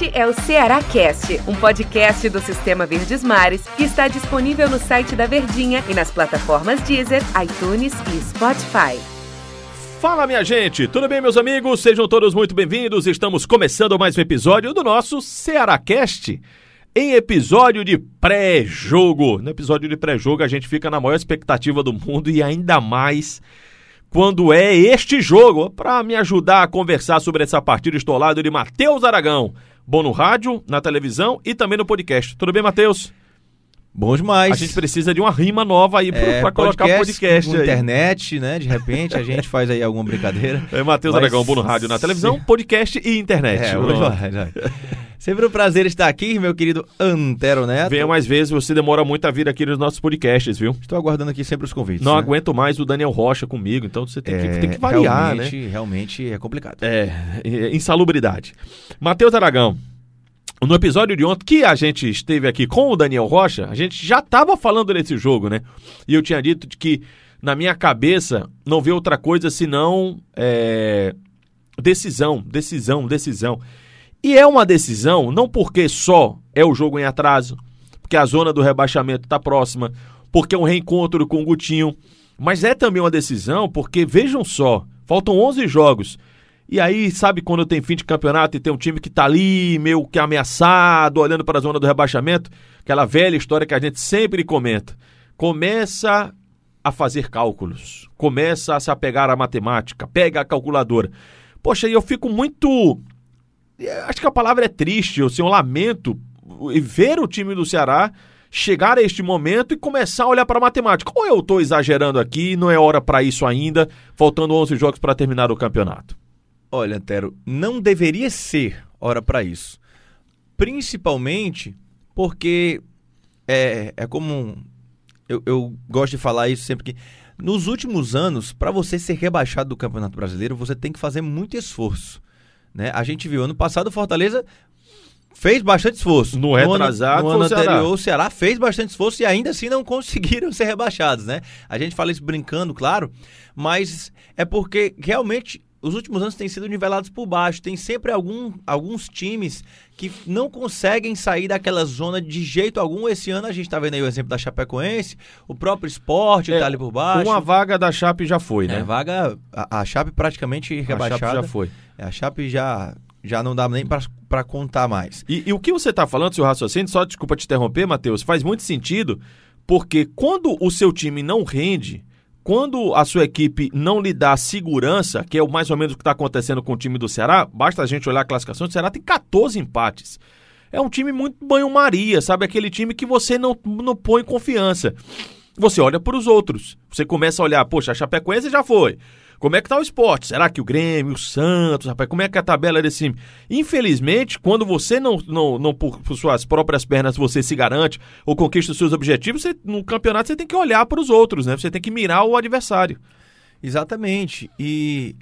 Este é o Ceará Cast, um podcast do Sistema Verdes Mares que está disponível no site da Verdinha e nas plataformas Deezer, iTunes e Spotify. Fala minha gente, tudo bem meus amigos? Sejam todos muito bem-vindos. Estamos começando mais um episódio do nosso Ceará Cast. Em episódio de pré-jogo. No episódio de pré-jogo a gente fica na maior expectativa do mundo e ainda mais quando é este jogo. Para me ajudar a conversar sobre essa partida, estou ao lado de Matheus Aragão. Bom no rádio, na televisão e também no podcast. Tudo bem, Matheus? Bom demais. A gente precisa de uma rima nova aí é, para colocar o podcast aí. internet, né? De repente a gente faz aí alguma brincadeira. É Matheus Mas... Aragão, bom no rádio, na televisão, podcast e internet. É, hoje vai, vai. Sempre um prazer estar aqui, meu querido Antero Neto. Venha mais vezes, você demora muito a vir aqui nos nossos podcasts, viu? Estou aguardando aqui sempre os convites. Não né? aguento mais o Daniel Rocha comigo, então você tem, é, que, tem que variar, realmente, né? Realmente é complicado. É, é insalubridade. Matheus Aragão, no episódio de ontem, que a gente esteve aqui com o Daniel Rocha, a gente já estava falando desse jogo, né? E eu tinha dito que, na minha cabeça, não vê outra coisa senão é, decisão, decisão, decisão. E é uma decisão não porque só é o jogo em atraso, porque a zona do rebaixamento está próxima, porque é um reencontro com o Gutinho, mas é também uma decisão porque, vejam só, faltam 11 jogos. E aí, sabe quando tem fim de campeonato e tem um time que está ali, meio que ameaçado, olhando para a zona do rebaixamento? Aquela velha história que a gente sempre comenta. Começa a fazer cálculos, começa a se apegar à matemática, pega a calculadora. Poxa, e eu fico muito acho que a palavra é triste, assim, um lamento ver o time do Ceará chegar a este momento e começar a olhar para a matemática. Ou eu estou exagerando aqui, não é hora para isso ainda, faltando 11 jogos para terminar o campeonato? Olha, Antero, não deveria ser hora para isso. Principalmente porque é, é como. Eu, eu gosto de falar isso sempre que. Nos últimos anos, para você ser rebaixado do Campeonato Brasileiro, você tem que fazer muito esforço. Né? A gente viu ano passado o Fortaleza fez bastante esforço. No retrasado, no ano, no ano anterior, Ceará. o Ceará fez bastante esforço e ainda assim não conseguiram ser rebaixados, né? A gente fala isso brincando, claro, mas é porque realmente os últimos anos têm sido nivelados por baixo. Tem sempre algum, alguns times que não conseguem sair daquela zona de jeito algum. Esse ano a gente está vendo aí o exemplo da Chapecoense, o próprio esporte é, tá ali por baixo. Uma vaga da Chape já foi, né? É, vaga. A, a Chape praticamente rebaixada. A Chape já foi. É, a Chape já, já não dá nem para contar mais. E, e, o que você está falando, seu raciocínio, só desculpa te interromper, Matheus, faz muito sentido, porque quando o seu time não rende, quando a sua equipe não lhe dá segurança, que é o mais ou menos o que está acontecendo com o time do Ceará, basta a gente olhar a classificação, o Ceará tem 14 empates. É um time muito banho-maria, sabe? Aquele time que você não, não põe confiança. Você olha para os outros. Você começa a olhar, poxa, a Chapecoense já foi. Como é que tá o esporte? Será que o Grêmio, o Santos, rapaz, como é que é a tabela desse time? Infelizmente, quando você não, não, não por, por suas próprias pernas, você se garante ou conquista os seus objetivos, você, no campeonato você tem que olhar para os outros, né? Você tem que mirar o adversário. Exatamente. E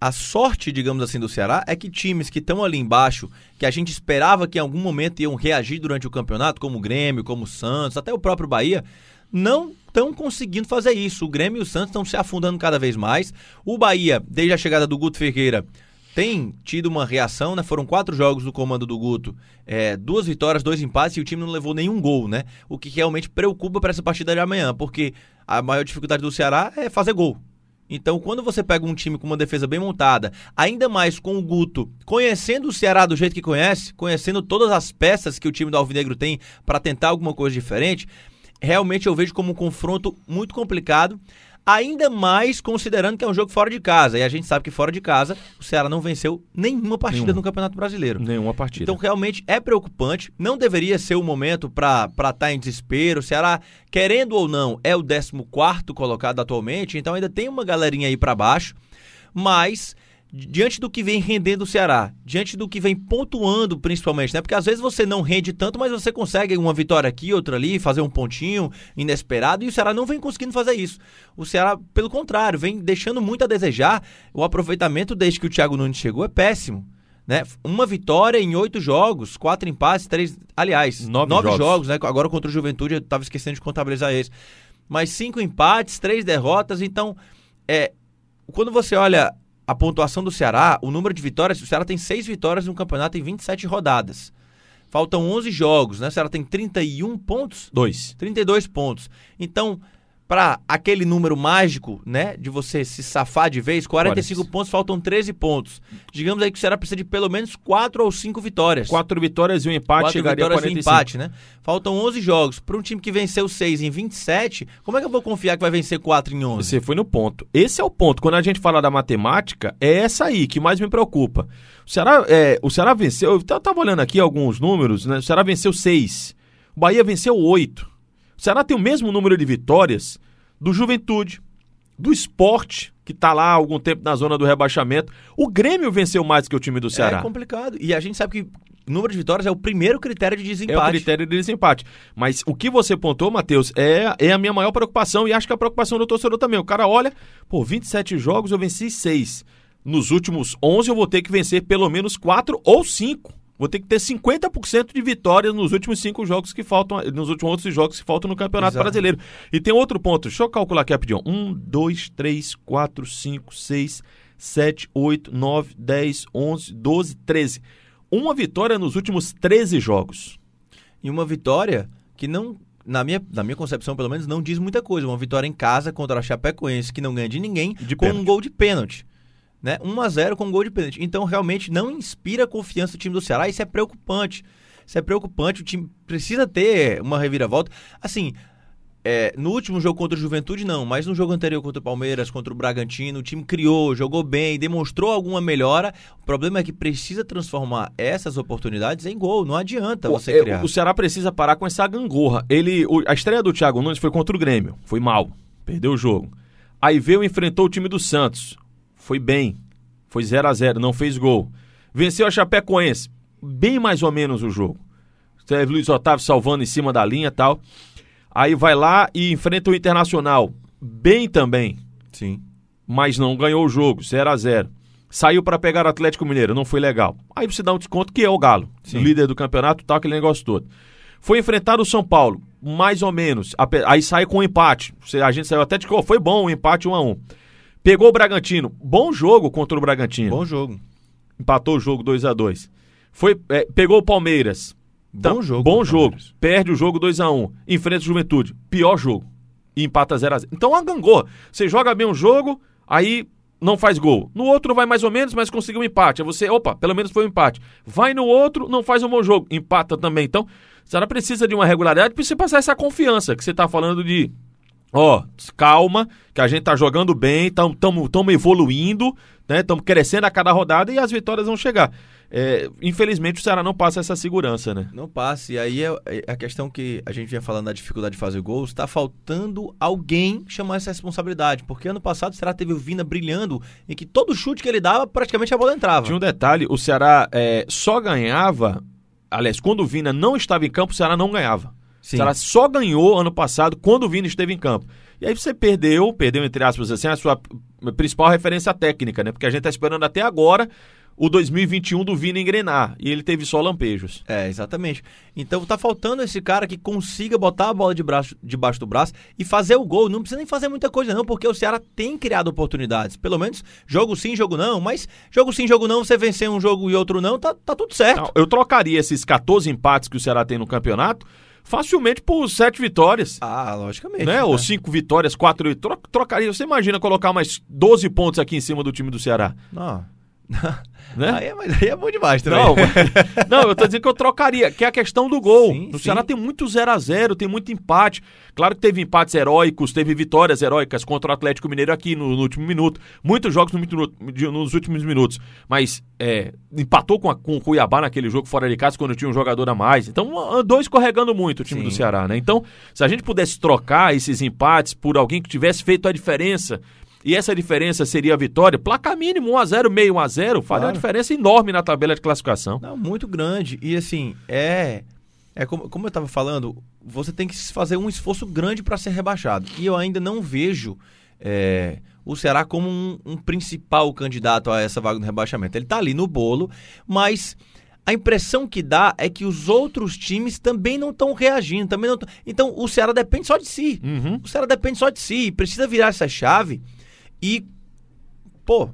a sorte, digamos assim, do Ceará é que times que estão ali embaixo, que a gente esperava que em algum momento iam reagir durante o campeonato, como o Grêmio, como o Santos, até o próprio Bahia, não estão conseguindo fazer isso. O Grêmio e o Santos estão se afundando cada vez mais. O Bahia, desde a chegada do Guto Ferreira, tem tido uma reação, né? Foram quatro jogos do comando do Guto, é, duas vitórias, dois empates e o time não levou nenhum gol, né? O que realmente preocupa para essa partida de amanhã, porque a maior dificuldade do Ceará é fazer gol. Então, quando você pega um time com uma defesa bem montada, ainda mais com o Guto, conhecendo o Ceará do jeito que conhece, conhecendo todas as peças que o time do Alvinegro tem para tentar alguma coisa diferente, realmente eu vejo como um confronto muito complicado, ainda mais considerando que é um jogo fora de casa. E a gente sabe que fora de casa o Ceará não venceu nenhuma partida nenhuma. no Campeonato Brasileiro. Nenhuma partida. Então realmente é preocupante. Não deveria ser o momento para estar tá em desespero. O Ceará, querendo ou não, é o 14 colocado atualmente, então ainda tem uma galerinha aí para baixo. Mas diante do que vem rendendo o Ceará, diante do que vem pontuando principalmente, né? Porque às vezes você não rende tanto, mas você consegue uma vitória aqui, outra ali, fazer um pontinho inesperado, e o Ceará não vem conseguindo fazer isso. O Ceará, pelo contrário, vem deixando muito a desejar. O aproveitamento desde que o Thiago Nunes chegou é péssimo. Né? Uma vitória em oito jogos, quatro empates, três. Aliás, nove, nove jogos. jogos, né? Agora contra o Juventude, eu estava esquecendo de contabilizar esse. Mas cinco empates, três derrotas, então. É, quando você olha a pontuação do Ceará, o número de vitórias, o Ceará tem seis vitórias no campeonato em 27 rodadas. Faltam 11 jogos, né? O Ceará tem 31 pontos? Dois. 32 pontos. Então, para aquele número mágico, né, de você se safar de vez, 45 Olha. pontos, faltam 13 pontos. Digamos aí que o Ceará precisa de pelo menos 4 ou 5 vitórias. Quatro vitórias e um empate Quatro chegaria a vitórias e 45. empate, né? Faltam 11 jogos. Para um time que venceu 6 em 27, como é que eu vou confiar que vai vencer 4 em 11? Você foi no ponto. Esse é o ponto. Quando a gente fala da matemática, é essa aí que mais me preocupa. O Ceará, é, o Ceará venceu. Eu estava olhando aqui alguns números, né? O Ceará venceu seis. O Bahia venceu oito. O Ceará tem o mesmo número de vitórias do Juventude, do Esporte, que está lá há algum tempo na zona do rebaixamento. O Grêmio venceu mais que o time do Ceará. É complicado. E a gente sabe que número de vitórias é o primeiro critério de É desempate. o critério de desempate. Mas o que você pontou, Matheus, é, é a minha maior preocupação e acho que é a preocupação do torcedor também. O cara olha, pô, 27 jogos eu venci 6. Nos últimos 11 eu vou ter que vencer pelo menos 4 ou 5. Vou ter que ter 50% de vitórias nos últimos 5 jogos que faltam, nos últimos 11 jogos que faltam no Campeonato Exato. Brasileiro. E tem outro ponto, deixa eu calcular aqui rapidinho. 1, 2, 3, 4, 5, 6, 7, 8, 9, 10, 11, 12, 13. Uma vitória nos últimos 13 jogos. E uma vitória que não, na minha, na minha concepção pelo menos, não diz muita coisa. Uma vitória em casa contra a Chapecoense que não ganha de ninguém De com um pênalti. gol de pênalti. Né? 1 a 0 com um gol de pênalti. Então realmente não inspira confiança o time do Ceará. Isso é preocupante. Isso é preocupante. O time precisa ter uma reviravolta. Assim, é, no último jogo contra o Juventude, não, mas no jogo anterior contra o Palmeiras, contra o Bragantino, o time criou, jogou bem, demonstrou alguma melhora. O problema é que precisa transformar essas oportunidades em gol. Não adianta Pô, você é, criar. O Ceará precisa parar com essa gangorra. Ele, o- a estreia do Thiago Nunes foi contra o Grêmio. Foi mal. Perdeu o jogo. Aí veio e enfrentou o time do Santos. Foi bem. Foi 0 a 0 não fez gol. Venceu a Chapecoense. Bem mais ou menos o jogo. Teve Luiz Otávio salvando em cima da linha e tal. Aí vai lá e enfrenta o Internacional. Bem também. Sim. Mas não ganhou o jogo. 0 a 0 Saiu para pegar o Atlético Mineiro. Não foi legal. Aí você dá um desconto que é o Galo. Sim. Líder do campeonato, tal, aquele negócio todo. Foi enfrentar o São Paulo, mais ou menos. Aí sai com um empate. A gente saiu até de que oh, foi bom o empate 1 a 1 Pegou o Bragantino. Bom jogo contra o Bragantino. Bom jogo. Empatou o jogo 2 a 2 Foi, é, Pegou o Palmeiras. Bom jogo Bom jogo. Palmeiras. Perde o jogo 2 a 1 Enfrenta o Juventude. Pior jogo. E empata 0 a 0 Então, a gangorra. Você joga bem um jogo, aí não faz gol. No outro vai mais ou menos, mas conseguiu um empate. Aí você, opa, pelo menos foi um empate. Vai no outro, não faz um bom jogo. Empata também. Então, o Ceará precisa de uma regularidade para você passar essa confiança que você tá falando de. Ó, calma, que a gente tá jogando bem, estamos evoluindo, né? Estamos crescendo a cada rodada e as vitórias vão chegar. É, infelizmente o Ceará não passa essa segurança, né? Não passe. E aí é, é a questão que a gente vinha falando da dificuldade de fazer gols. Está faltando alguém chamar essa responsabilidade. Porque ano passado o Ceará teve o Vina brilhando em que todo chute que ele dava, praticamente a bola entrava. Tinha um detalhe, o Ceará é, só ganhava, aliás, quando o Vina não estava em campo, o Ceará não ganhava. Sim. O Ceará só ganhou ano passado quando o Vina esteve em campo. E aí você perdeu, perdeu entre aspas assim, a sua principal referência técnica, né? Porque a gente tá esperando até agora o 2021 do Vina engrenar. E ele teve só lampejos. É, exatamente. Então tá faltando esse cara que consiga botar a bola de braço, debaixo do braço e fazer o gol. Não precisa nem fazer muita coisa, não, porque o Ceará tem criado oportunidades. Pelo menos jogo sim, jogo não. Mas jogo sim, jogo não, você vencer um jogo e outro não, tá, tá tudo certo. Não, eu trocaria esses 14 empates que o Ceará tem no campeonato facilmente por 7 vitórias. Ah, logicamente. né? Ou cinco vitórias, quatro tro trocaria. Você imagina colocar mais 12 pontos aqui em cima do time do Ceará, Não. né? Aí, é, mas aí é bom demais também. Não, não, eu tô dizendo que eu trocaria, que é a questão do gol. Sim, o sim. Ceará tem muito 0 a 0 tem muito empate. Claro que teve empates heróicos, teve vitórias heróicas contra o Atlético Mineiro aqui no, no último minuto. Muitos jogos no de- nos últimos minutos. Mas é, empatou com, a- com o Cuiabá naquele jogo fora de casa quando tinha um jogador a mais. Então andou escorregando muito o time Sim. do Ceará, né? Então, se a gente pudesse trocar esses empates por alguém que tivesse feito a diferença. E essa diferença seria a vitória, placar mínimo 1x0, meio 1x0, faria uma Claro. diferença enorme na tabela de classificação. Não, muito grande. E assim, é. É como, como eu estava falando, você tem que fazer um esforço grande para ser rebaixado. E eu ainda não vejo é, o Ceará como um, um principal candidato a essa vaga no rebaixamento. Ele está ali no bolo, mas a impressão que dá é que os outros times também não estão reagindo, também não tão- Então o Ceará depende só de si. Uhum. O Ceará depende só de si. Precisa virar essa chave e, pô,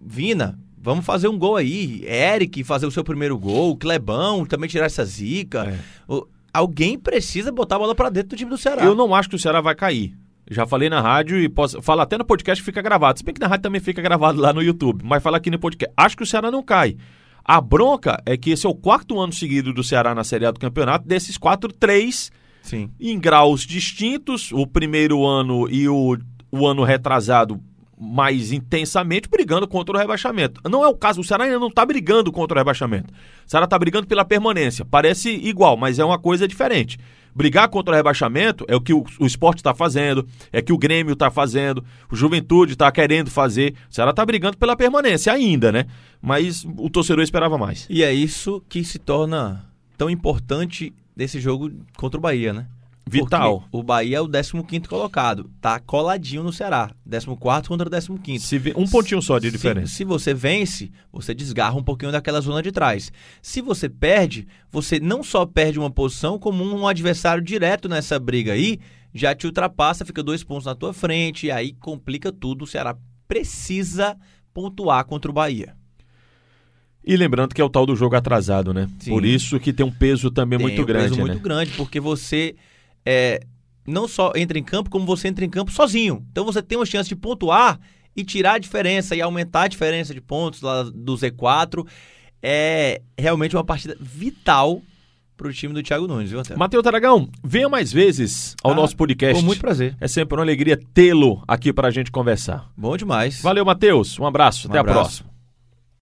Vina, vamos fazer um gol aí. Eric fazer o seu primeiro gol, Clebão também tirar essa zica. É. O- alguém precisa botar a bola pra dentro do time do Ceará. Eu não acho que o Ceará vai cair. Já falei na rádio e posso falar até no podcast que fica gravado. Se bem que na rádio também fica gravado lá no YouTube, mas fala aqui no podcast. Acho que o Ceará não cai. A bronca é que esse é o quarto ano seguido do Ceará na Série A do campeonato. Desses quatro, três Sim. em graus distintos. O primeiro ano e o, o ano retrasado mais intensamente brigando contra o rebaixamento. Não é o caso, o Ceará ainda não está brigando contra o rebaixamento. O Ceará está brigando pela permanência. Parece igual, mas é uma coisa diferente. Brigar contra o rebaixamento é o que o, o esporte está fazendo, é que o Grêmio está fazendo, o Juventude está querendo fazer. O Ceará está brigando pela permanência ainda, né? Mas o torcedor esperava mais. E é isso que se torna tão importante desse jogo contra o Bahia, né? Vital. Porque o Bahia é o 15º colocado. Tá coladinho no Ceará. 14 contra 15º. Se um pontinho só de Se- diferença. Se, você vence, você desgarra um pouquinho daquela zona de trás. Se você perde, você não só perde uma posição, como um adversário direto nessa briga aí já te ultrapassa, fica dois pontos na tua frente, e aí complica tudo. O Ceará precisa pontuar contra o Bahia. E lembrando que é o tal do jogo atrasado, né? Sim. Por isso que tem um peso também Tem muito um grande, peso né? muito grande, porque você é, não só entra em campo, como você entra em campo sozinho. Então você tem uma chance de pontuar e tirar a diferença e aumentar a diferença de pontos lá do Z4. É realmente uma partida vital pro time do Thiago Nunes, viu, Antero? Matheus Aragão, venha mais vezes ao Ah, nosso podcast. Com muito prazer. É sempre uma alegria tê-lo aqui pra gente conversar. Bom demais. Valeu, Matheus. Um abraço. Um Até abraço. a próxima.